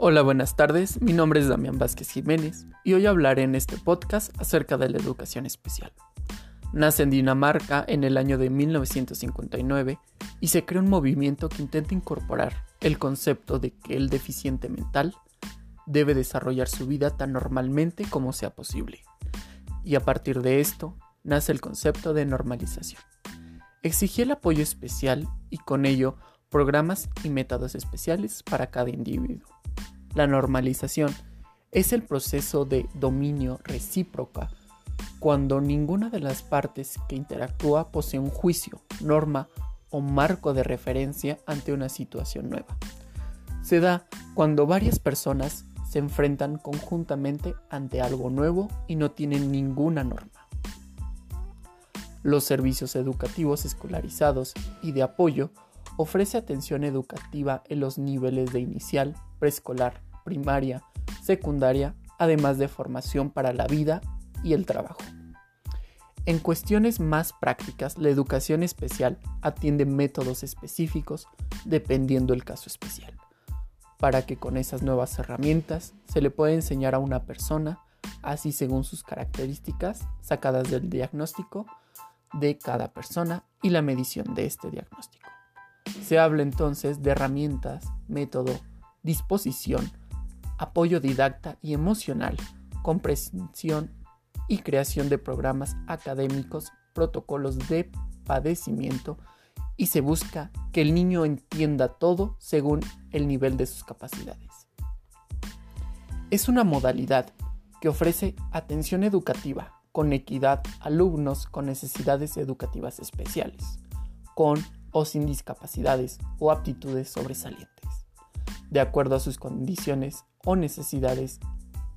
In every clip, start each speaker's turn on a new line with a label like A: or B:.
A: Hola, buenas tardes. Mi nombre es Damián Vázquez Jiménez y hoy hablaré en este podcast acerca de la educación especial. Nace en Dinamarca en el año de 1959 y se crea un movimiento que intenta incorporar el concepto de que el deficiente mental debe desarrollar su vida tan normalmente como sea posible. Y a partir de esto nace el concepto de normalización. Exigía el apoyo especial y con ello programas y métodos especiales para cada individuo. La normalización es el proceso de dominio recíproca cuando ninguna de las partes que interactúa posee un juicio, norma o marco de referencia ante una situación nueva. Se da cuando varias personas se enfrentan conjuntamente ante algo nuevo y no tienen ninguna norma. Los servicios educativos escolarizados y de apoyo ofrece atención educativa en los niveles de inicial, preescolar, primaria, secundaria, además de formación para la vida y el trabajo. En cuestiones más prácticas, la educación especial atiende métodos específicos dependiendo el caso especial, para que con esas nuevas herramientas se le pueda enseñar a una persona, así según sus características sacadas del diagnóstico de cada persona y la medición de este diagnóstico. Se habla entonces de herramientas, método, disposición, apoyo didacta y emocional, comprensión y creación de programas académicos, protocolos de padecimiento y se busca que el niño entienda todo según el nivel de sus capacidades. Es una modalidad que ofrece atención educativa con equidad a alumnos con necesidades educativas especiales, con o sin discapacidades o aptitudes sobresalientes, de acuerdo a sus condiciones o necesidades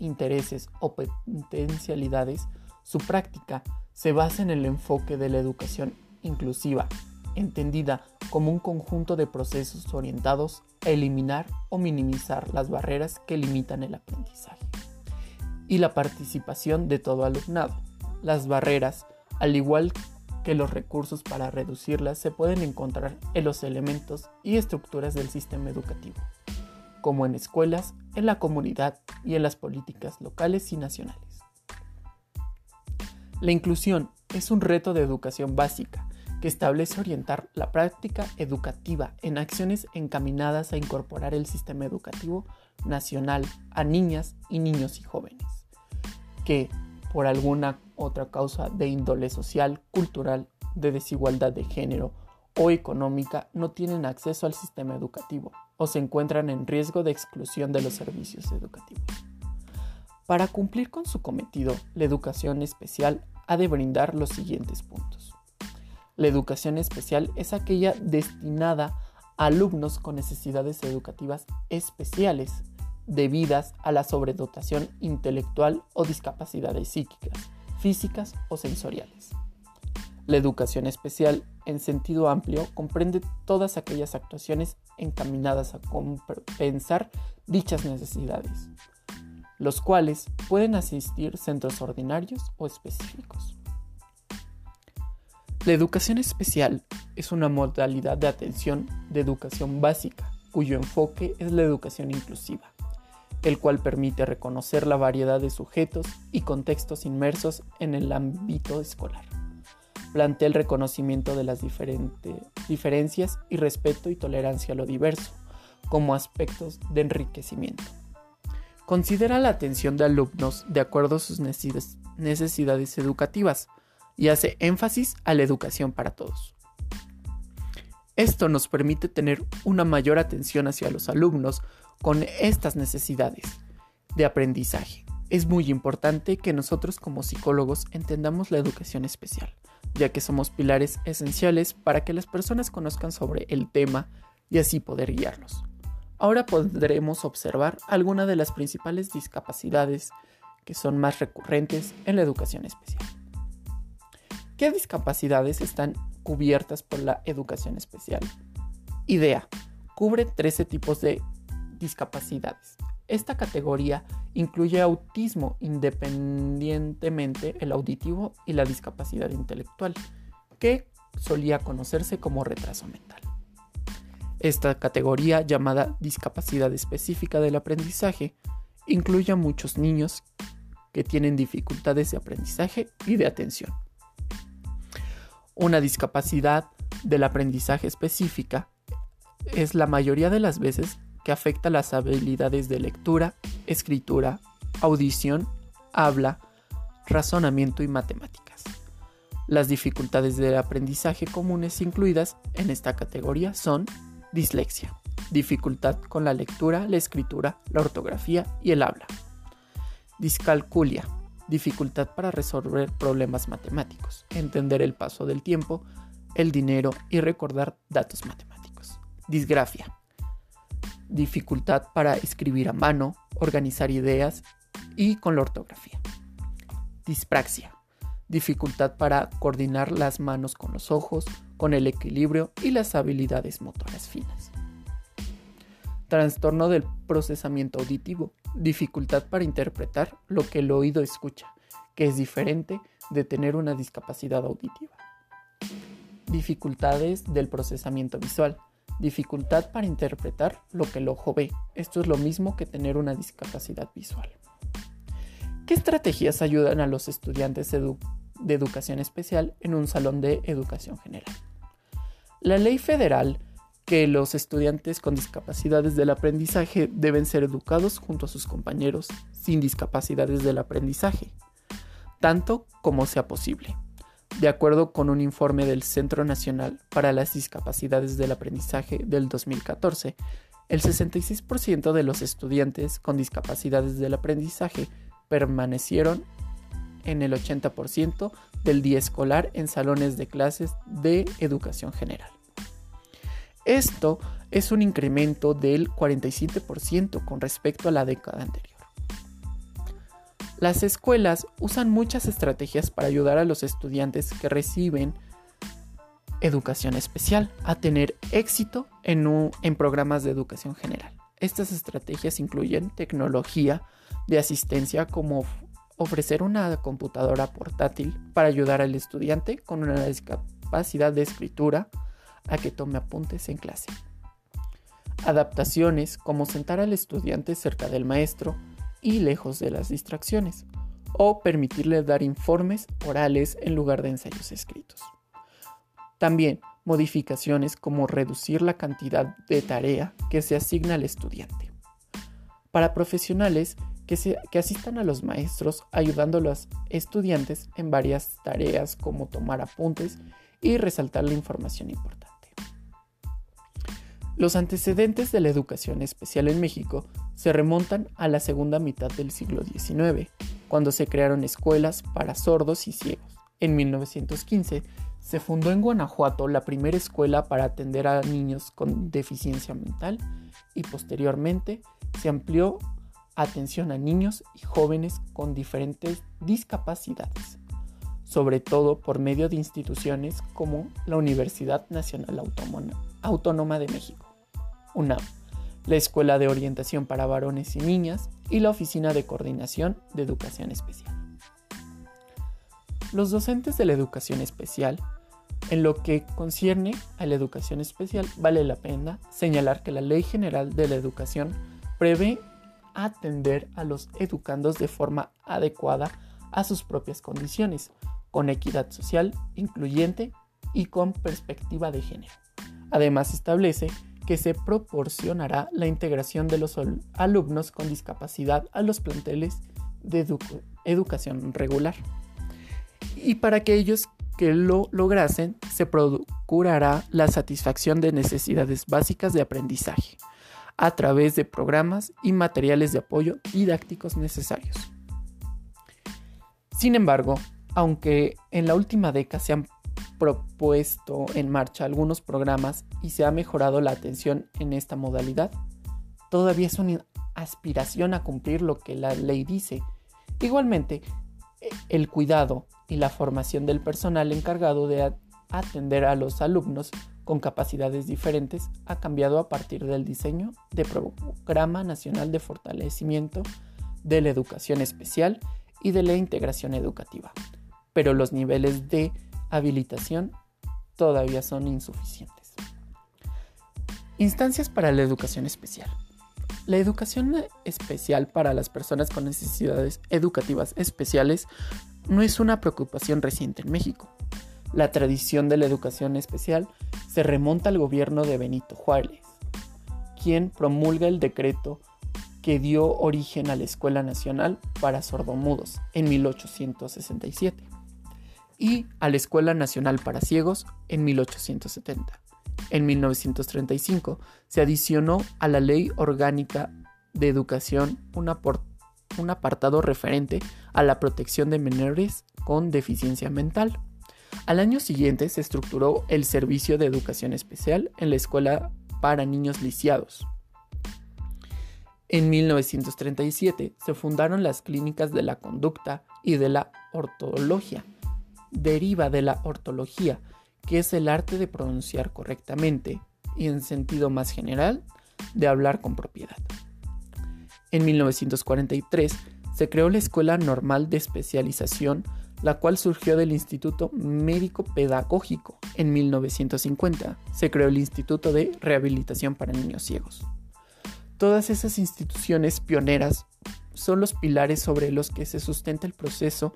A: intereses o potencialidades, su práctica se basa en el enfoque de la educación inclusiva, entendida como un conjunto de procesos orientados a eliminar o minimizar las barreras que limitan el aprendizaje y la participación de todo alumnado. Las barreras, al igual que los recursos para reducirlas, se pueden encontrar en los elementos y estructuras del sistema educativo como en escuelas, en la comunidad y en las políticas locales y nacionales. La inclusión es un reto de educación básica que establece orientar la práctica educativa en acciones encaminadas a incorporar el sistema educativo nacional a niñas y niños y jóvenes, que por alguna otra causa de índole social, cultural, de desigualdad de género o económica no tienen acceso al sistema educativo o se encuentran en riesgo de exclusión de los servicios educativos. Para cumplir con su cometido, la educación especial ha de brindar los siguientes puntos. La educación especial es aquella destinada a alumnos con necesidades educativas especiales debidas a la sobredotación intelectual o discapacidades psíquicas, físicas o sensoriales. La educación especial, en sentido amplio, comprende todas aquellas actuaciones encaminadas a compensar dichas necesidades, los cuales pueden asistir centros ordinarios o específicos. La educación especial es una modalidad de atención de educación básica, cuyo enfoque es la educación inclusiva, el cual permite reconocer la variedad de sujetos y contextos inmersos en el ámbito escolar plantea el reconocimiento de las diferencias y respeto y tolerancia a lo diverso como aspectos de enriquecimiento. Considera la atención de alumnos de acuerdo a sus necesidades educativas y hace énfasis a la educación para todos. Esto nos permite tener una mayor atención hacia los alumnos con estas necesidades de aprendizaje. Es muy importante que nosotros como psicólogos entendamos la educación especial ya que somos pilares esenciales para que las personas conozcan sobre el tema y así poder guiarlos. Ahora podremos observar algunas de las principales discapacidades que son más recurrentes en la educación especial. ¿Qué discapacidades están cubiertas por la educación especial? Idea. Cubre 13 tipos de discapacidades. Esta categoría incluye autismo independientemente el auditivo y la discapacidad intelectual, que solía conocerse como retraso mental. Esta categoría, llamada discapacidad específica del aprendizaje, incluye a muchos niños que tienen dificultades de aprendizaje y de atención. Una discapacidad del aprendizaje específica es la mayoría de las veces que afecta las habilidades de lectura, escritura, audición, habla, razonamiento y matemáticas. Las dificultades del aprendizaje comunes incluidas en esta categoría son dislexia, dificultad con la lectura, la escritura, la ortografía y el habla. Discalculia, dificultad para resolver problemas matemáticos, entender el paso del tiempo, el dinero y recordar datos matemáticos. Disgrafia, dificultad para escribir a mano, organizar ideas y con la ortografía. Dispraxia, dificultad para coordinar las manos con los ojos, con el equilibrio y las habilidades motoras finas. Trastorno del procesamiento auditivo, dificultad para interpretar lo que el oído escucha, que es diferente de tener una discapacidad auditiva. Dificultades del procesamiento visual, dificultad para interpretar lo que el ojo ve. Esto es lo mismo que tener una discapacidad visual. ¿Qué estrategias ayudan a los estudiantes de educación especial en un salón de educación general? La ley federal que los estudiantes con discapacidades del aprendizaje deben ser educados junto a sus compañeros sin discapacidades del aprendizaje, tanto como sea posible. De acuerdo con un informe del Centro Nacional para las Discapacidades del Aprendizaje del 2014, el 66% de los estudiantes con discapacidades del aprendizaje permanecieron en el 80% del día escolar en salones de clases de educación general. Esto es un incremento del 47% con respecto a la década anterior. Las escuelas usan muchas estrategias para ayudar a los estudiantes que reciben educación especial a tener éxito en, en, programas de educación general. Estas estrategias incluyen tecnología de asistencia como ofrecer una computadora portátil para ayudar al estudiante con una discapacidad de escritura a que tome apuntes en clase. Adaptaciones como sentar al estudiante cerca del maestro y lejos de las distracciones, o permitirle dar informes orales en lugar de ensayos escritos. También modificaciones como reducir la cantidad de tarea que se asigna al estudiante. Para profesionales que, que, asistan a los maestros ayudando a los estudiantes en varias tareas como tomar apuntes y resaltar la información importante. Los antecedentes de la educación especial en México se remontan a la segunda mitad del siglo XIX, cuando se crearon escuelas para sordos y ciegos. En 1915 se fundó en Guanajuato la primera escuela para atender a niños con deficiencia mental y posteriormente se amplió atención a niños y jóvenes con diferentes discapacidades, sobre todo por medio de instituciones como la Universidad Nacional Autónoma de México. UNAM, la Escuela de Orientación para Varones y Niñas y la Oficina de Coordinación de Educación Especial. Los docentes de la educación especial, en lo que concierne a la educación especial, vale la pena señalar que la Ley General de la Educación prevé atender a los educandos de forma adecuada a sus propias condiciones, con equidad social, incluyente y con perspectiva de género. Además establece que se proporcionará la integración de los alumnos con discapacidad a los planteles de educación regular. Y para aquellos que lo lograsen, se procurará la satisfacción de necesidades básicas de aprendizaje a través de programas y materiales de apoyo didácticos necesarios. Sin embargo, aunque en la última década se han propuesto en marcha algunos programas y se ha mejorado la atención en esta modalidad, todavía es una aspiración a cumplir lo que la ley dice. Igualmente, e, el cuidado y la formación del personal encargado de atender a los alumnos con capacidades diferentes ha cambiado a partir del diseño de Programa Nacional de Fortalecimiento de la Educación Especial y de la Integración Educativa. Pero los niveles de habilitación todavía son insuficientes. Instancias para la educación especial. La educación especial para las personas con necesidades educativas especiales no es una preocupación reciente en México. La tradición de la educación especial se remonta al gobierno de Benito Juárez, quien promulga el decreto que dio origen a la Escuela Nacional para Sordomudos en 1867 y a la Escuela Nacional para Ciegos en 1870. En 1935 se adicionó a la Ley Orgánica de Educación un, apartado referente a la protección de menores con deficiencia mental. Al año siguiente se estructuró el Servicio de Educación Especial en la Escuela para Niños Lisiados. En 1937 se fundaron las clínicas de la conducta y de la ortología. Deriva de la ortología, que es el arte de pronunciar correctamente y en sentido más general, de hablar con propiedad. En 1943 se creó la Escuela Normal de Especialización, la cual surgió del Instituto Médico Pedagógico. En 1950 se creó el Instituto de Rehabilitación para Niños Ciegos. Todas esas instituciones pioneras son los pilares sobre los que se sustenta el proceso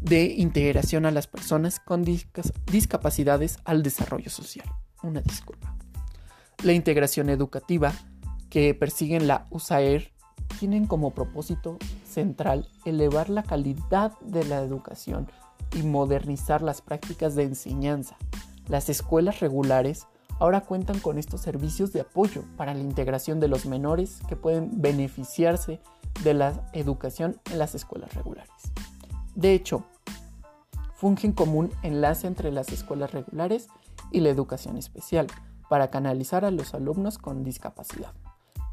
A: de integración a las personas con discapacidades al desarrollo social. Una disculpa. La integración educativa que persiguen la USAER tienen como propósito central elevar la calidad de la educación y modernizar las prácticas de enseñanza. Las escuelas regulares ahora cuentan con estos servicios de apoyo para la integración de los menores que pueden beneficiarse de la educación en las escuelas regulares. De hecho, fungen como un enlace entre las escuelas regulares y la educación especial para canalizar a los alumnos con discapacidad.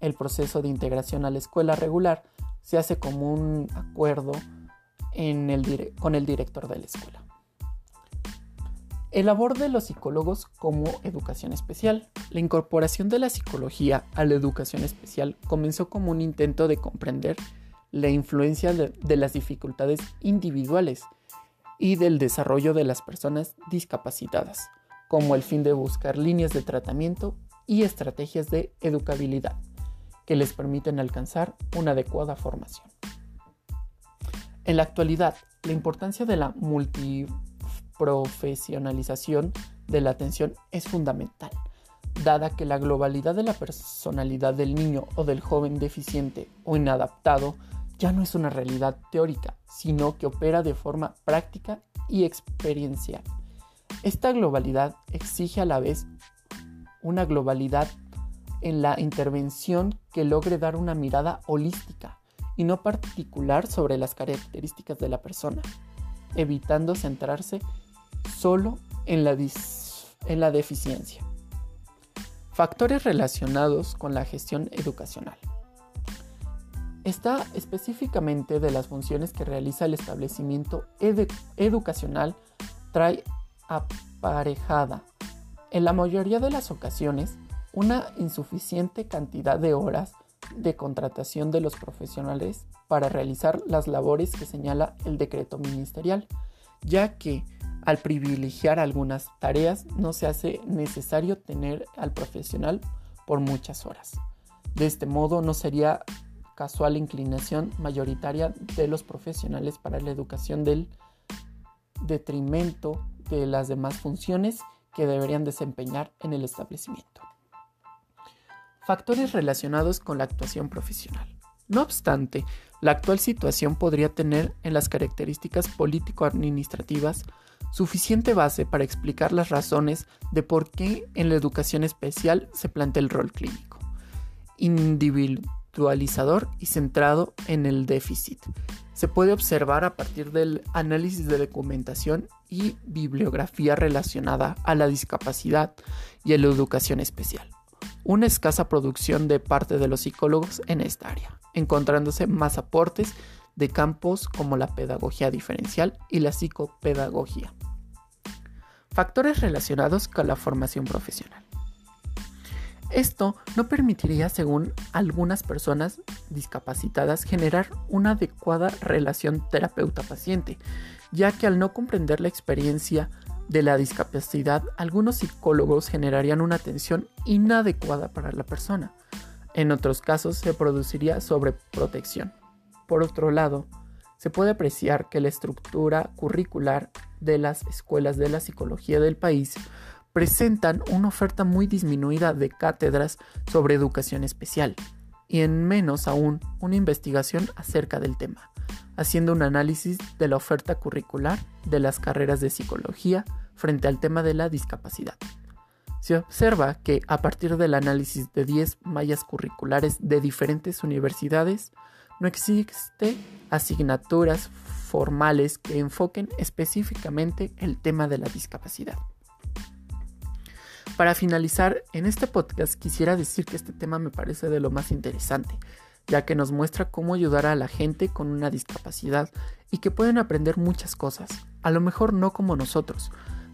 A: El proceso de integración a la escuela regular se hace como un acuerdo con el director de la escuela. El labor de los psicólogos como educación especial. La incorporación de la psicología a la educación especial comenzó como un intento de comprender la influencia de, las dificultades individuales y del desarrollo de las personas discapacitadas, como el fin de buscar líneas de tratamiento y estrategias de educabilidad que les permiten alcanzar una adecuada formación. En la actualidad, la importancia de la multi profesionalización de la atención es fundamental, dada que la globalidad de la personalidad del niño o del joven deficiente o inadaptado ya no es una realidad teórica, sino que opera de forma práctica y experiencial. Esta globalidad exige a la vez una globalidad en la intervención que logre dar una mirada holística y no particular sobre las características de la persona, evitando centrarse solo en la, en la deficiencia. Factores relacionados con la gestión educacional. Está específicamente de las funciones que realiza el establecimiento educacional trae aparejada, en la mayoría de las ocasiones, una insuficiente cantidad de horas de contratación de los profesionales para realizar las labores que señala el decreto ministerial, ya que al privilegiar algunas tareas no se hace necesario tener al profesional por muchas horas. De este modo no sería casual inclinación mayoritaria de los profesionales para la educación del detrimento de las demás funciones que deberían desempeñar en el establecimiento. Factores relacionados con la actuación profesional. No obstante, la actual situación podría tener en las características político-administrativas suficiente base para explicar las razones de por qué en la educación especial se plantea el rol clínico, individualizador y centrado en el déficit. Se puede observar a partir del análisis de documentación y bibliografía relacionada a la discapacidad y a la educación especial. Una escasa producción de parte de los psicólogos en esta área, encontrándose más aportes de campos como la pedagogía diferencial y la psicopedagogía. Factores relacionados con la formación profesional. Esto no permitiría, según algunas personas discapacitadas, generar una adecuada relación terapeuta-paciente, ya que al no comprender la experiencia de la discapacidad, algunos psicólogos generarían una atención inadecuada para la persona. En otros casos se produciría sobreprotección. Por otro lado, se puede apreciar que la estructura curricular de las escuelas de la psicología del país presentan una oferta muy disminuida de cátedras sobre educación especial y en menos aún una investigación acerca del tema, haciendo un análisis de la oferta curricular de las carreras de psicología frente al tema de la discapacidad. Se observa que a partir del análisis de 10 mallas curriculares de diferentes universidades, no existe asignaturas formales que enfoquen específicamente el tema de la discapacidad. Para finalizar, en este podcast quisiera decir que este tema me parece de lo más interesante, ya que nos muestra cómo ayudar a la gente con una discapacidad y que pueden aprender muchas cosas, a lo mejor no como nosotros,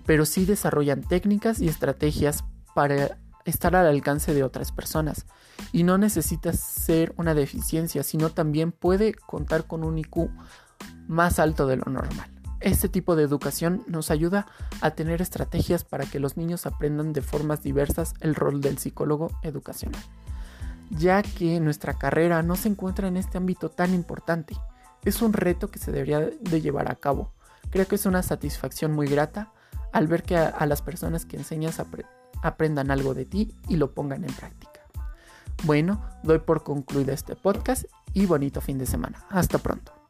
A: pero sí desarrollan técnicas y estrategias para estar al alcance de otras personas. Y no necesita ser una deficiencia, sino también puede contar con un IQ más alto de lo normal. Este tipo de educación nos ayuda a tener estrategias para que los niños aprendan de formas diversas el rol del psicólogo educacional, ya que nuestra carrera no se encuentra en este ámbito tan importante. Es un reto que se debería de llevar a cabo. Creo que es una satisfacción muy grata al ver que a, las personas que enseñas aprendan algo de ti y lo pongan en práctica. Bueno, doy por concluido este podcast y bonito fin de semana. Hasta pronto.